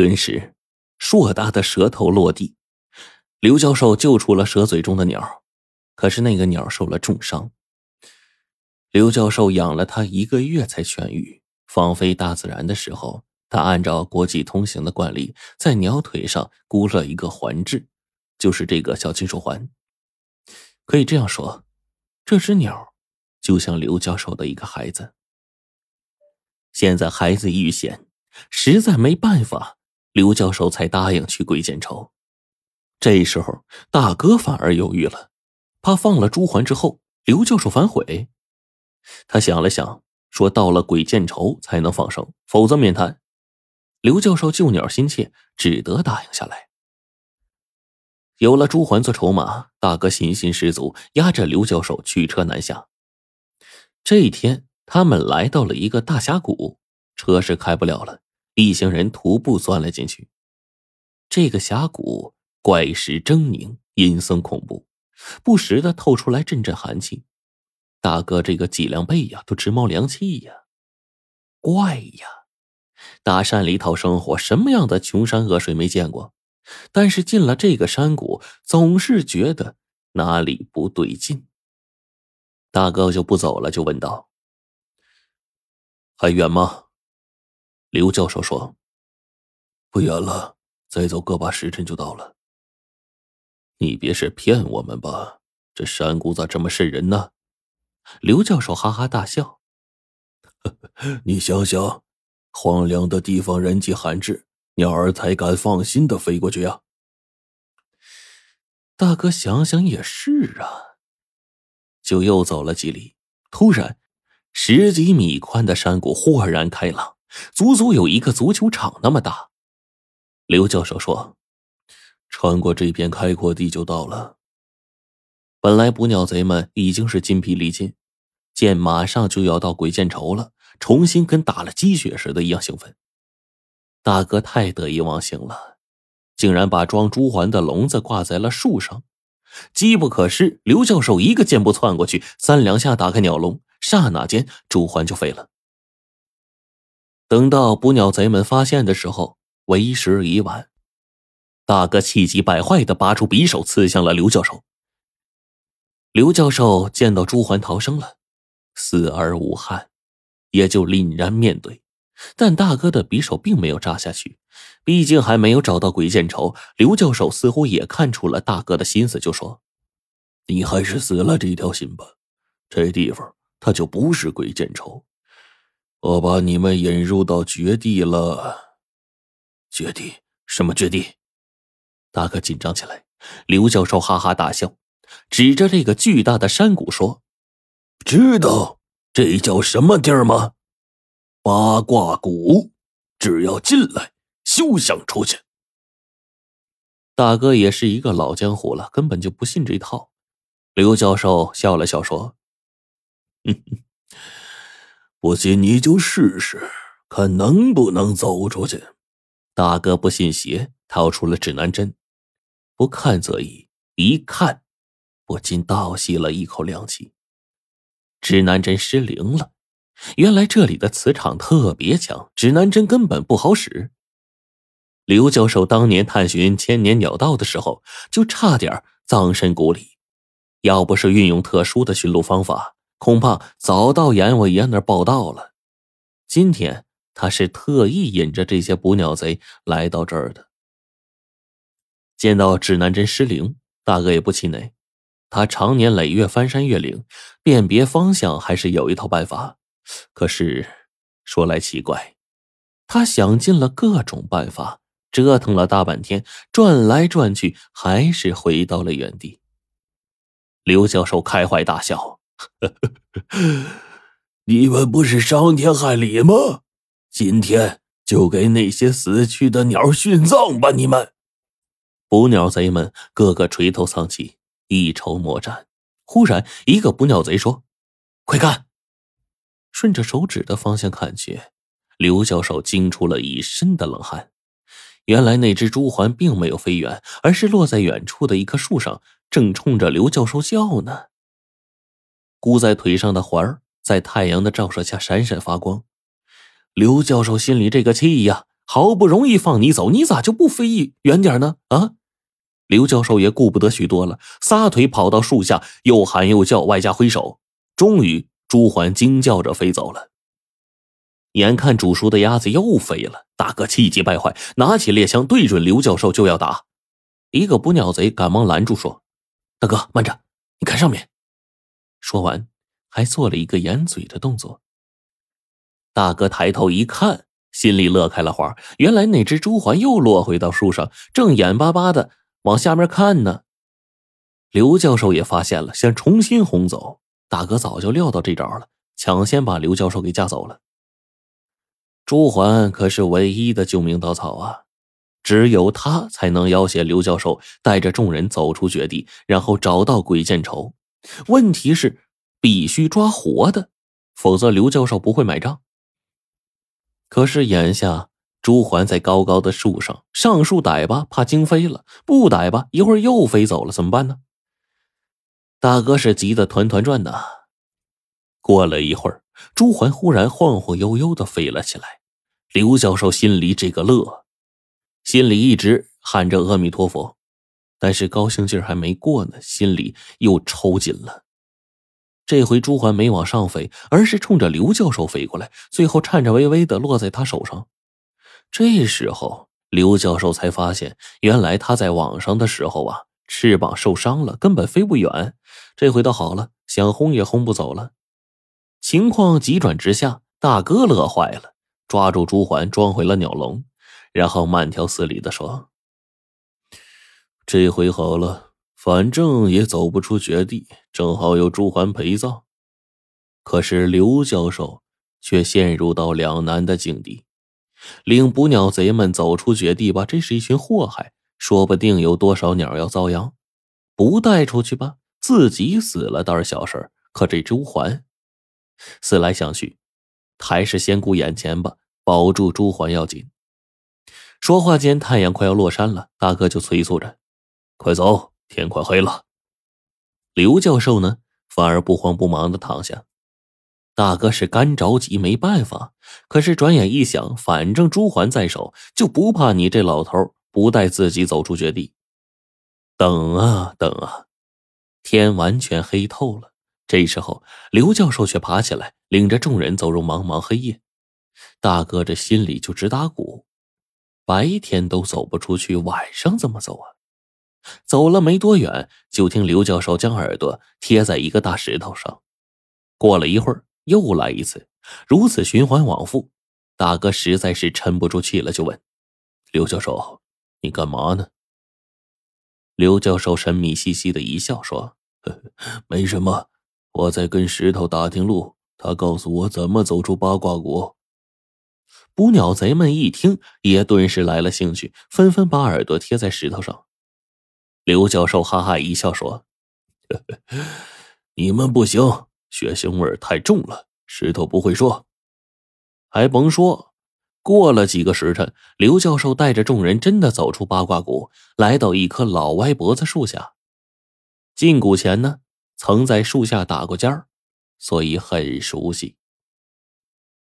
顿时，硕大的舌头落地。刘教授救出了蛇嘴中的鸟，可是那个鸟受了重伤。刘教授养了它一个月才痊愈。放飞大自然的时候，他按照国际通行的惯例，在鸟腿上箍了一个环制，就是这个小金属环。可以这样说，这只鸟就像刘教授的一个孩子。现在孩子遇险，实在没办法，刘教授才答应去鬼见愁。这时候，大哥反而犹豫了，怕放了朱环之后，刘教授反悔。他想了想，说：“到了鬼见愁才能放生，否则免谈。”刘教授救鸟心切，只得答应下来。有了朱环做筹码，大哥信心十足，押着刘教授驱车南下。这一天，他们来到了一个大峡谷，车是开不了了，一行人徒步钻了进去。这个峡谷。怪石狰狞，阴森恐怖，不时的透出来阵阵寒气。大哥这个脊梁背呀，都直冒凉气呀。怪呀，大山里讨生活，什么样的穷山恶水没见过？但是进了这个山谷，总是觉得哪里不对劲。大哥就不走了，就问道：“还远吗？”刘教授说：“不远了，再走个把时辰就到了。”你别是骗我们吧？这山谷咋这么渗人呢？刘教授哈哈大笑。你想想，荒凉的地方人迹罕至，鸟儿才敢放心的飞过去呀。大哥想想也是啊。就又走了几里，突然，十几米宽的山谷豁然开朗，足足有一个足球场那么大。刘教授说。穿过这片开阔地就到了。本来捕鸟贼们已经是筋疲力尽，见马上就要到鬼见愁了，重新跟打了鸡血似的一样兴奋。大哥太得意忘形了，竟然把装朱环的笼子挂在了树上。机不可失，刘教授一个箭步窜过去，三两下打开鸟笼，刹那间朱环就飞了。等到捕鸟贼们发现的时候，为时已晚。大哥气急败坏的拔出匕首，刺向了刘教授。刘教授见到朱环逃生了，死而无憾，也就凛然面对。但大哥的匕首并没有扎下去，毕竟还没有找到鬼见愁。刘教授似乎也看出了大哥的心思，就说：“你还是死了这条心吧，这地方他就不是鬼见愁。我把你们引入到绝地了。绝地？什么绝地？”大哥紧张起来，刘教授哈哈大笑，指着这个巨大的山谷说：“知道这叫什么地儿吗？八卦谷。只要进来，休想出去。”大哥也是一个老江湖了，根本就不信这套。刘教授笑了笑说：“哼哼，不信你就试试，看能不能走出去。”大哥不信邪，掏出了指南针。不看则已，一看，不禁倒吸了一口凉气。指南针失灵了，原来这里的磁场特别强，指南针根本不好使。刘教授当年探寻千年鸟道的时候，就差点葬身谷里，要不是运用特殊的寻路方法，恐怕早到阎王爷那儿报道了。今天他是特意引着这些捕鸟贼来到这儿的。见到指南针失灵，大哥也不气馁。他常年累月翻山越岭，辨别方向还是有一套办法。可是说来奇怪，他想尽了各种办法，折腾了大半天，转来转去，还是回到了原地。刘教授开怀大笑：“呵呵呵你们不是伤天害理吗？今天就给那些死去的鸟殉葬吧！你们。”捕鸟贼们个个垂头丧气，一筹莫展。忽然，一个捕鸟贼说：“快看！”顺着手指的方向看去，刘教授惊出了一身的冷汗。原来那只朱鹮并没有飞远，而是落在远处的一棵树上，正冲着刘教授叫呢。箍在腿上的环儿在太阳的照射下闪闪发光。刘教授心里这个气呀，好不容易放你走，你咋就不飞远点呢？啊！刘教授也顾不得许多了，撒腿跑到树下，又喊又叫，外加挥手。终于，朱环惊叫着飞走了。眼看煮熟的鸭子又飞了，大哥气急败坏，拿起猎枪对准刘教授就要打。一个捕鸟贼赶忙拦住，说：“大哥，慢着，你看上面。”说完，还做了一个掩嘴的动作。大哥抬头一看，心里乐开了花。原来那只朱鹮又落回到树上，正眼巴巴的。往下面看呢，刘教授也发现了，想重新轰走。大哥早就料到这招了，抢先把刘教授给架走了。朱环可是唯一的救命稻草啊，只有他才能要挟刘教授带着众人走出绝地，然后找到鬼见愁。问题是必须抓活的，否则刘教授不会买账。可是眼下。朱环在高高的树上，上树逮吧，怕惊飞了；不逮吧，一会儿又飞走了，怎么办呢？大哥是急得团团转呐。过了一会儿，朱环忽然晃晃悠悠的飞了起来。刘教授心里这个乐，心里一直喊着阿弥陀佛，但是高兴劲儿还没过呢，心里又抽紧了。这回朱环没往上飞，而是冲着刘教授飞过来，最后颤颤巍巍的落在他手上。这时候，刘教授才发现，原来他在网上的时候啊，翅膀受伤了，根本飞不远。这回倒好了，想轰也轰不走了。情况急转直下，大哥乐坏了，抓住朱环装回了鸟笼，然后慢条斯理的说：“这回好了，反正也走不出绝地，正好有朱环陪葬。”可是刘教授却陷入到两难的境地。领捕鸟贼们走出绝地吧，这是一群祸害，说不定有多少鸟要遭殃。不带出去吧，自己死了倒是小事可这朱环，思来想去，还是先顾眼前吧，保住朱环要紧。说话间，太阳快要落山了，大哥就催促着：“快走，天快黑了。”刘教授呢，反而不慌不忙的躺下。大哥是干着急，没办法。可是转眼一想，反正朱环在手，就不怕你这老头不带自己走出绝地。等啊等啊，天完全黑透了。这时候，刘教授却爬起来，领着众人走入茫茫黑夜。大哥这心里就直打鼓：白天都走不出去，晚上怎么走啊？走了没多远，就听刘教授将耳朵贴在一个大石头上。过了一会儿。又来一次，如此循环往复，大哥实在是沉不住气了，就问：“刘教授，你干嘛呢？”刘教授神秘兮兮的一笑，说：“没什么，我在跟石头打听路，他告诉我怎么走出八卦谷。”捕鸟贼们一听，也顿时来了兴趣，纷纷把耳朵贴在石头上。刘教授哈哈一笑，说：“你们不行。”血腥味太重了，石头不会说。还甭说，过了几个时辰，刘教授带着众人真的走出八卦谷，来到一棵老歪脖子树下。进谷前呢，曾在树下打过尖儿，所以很熟悉。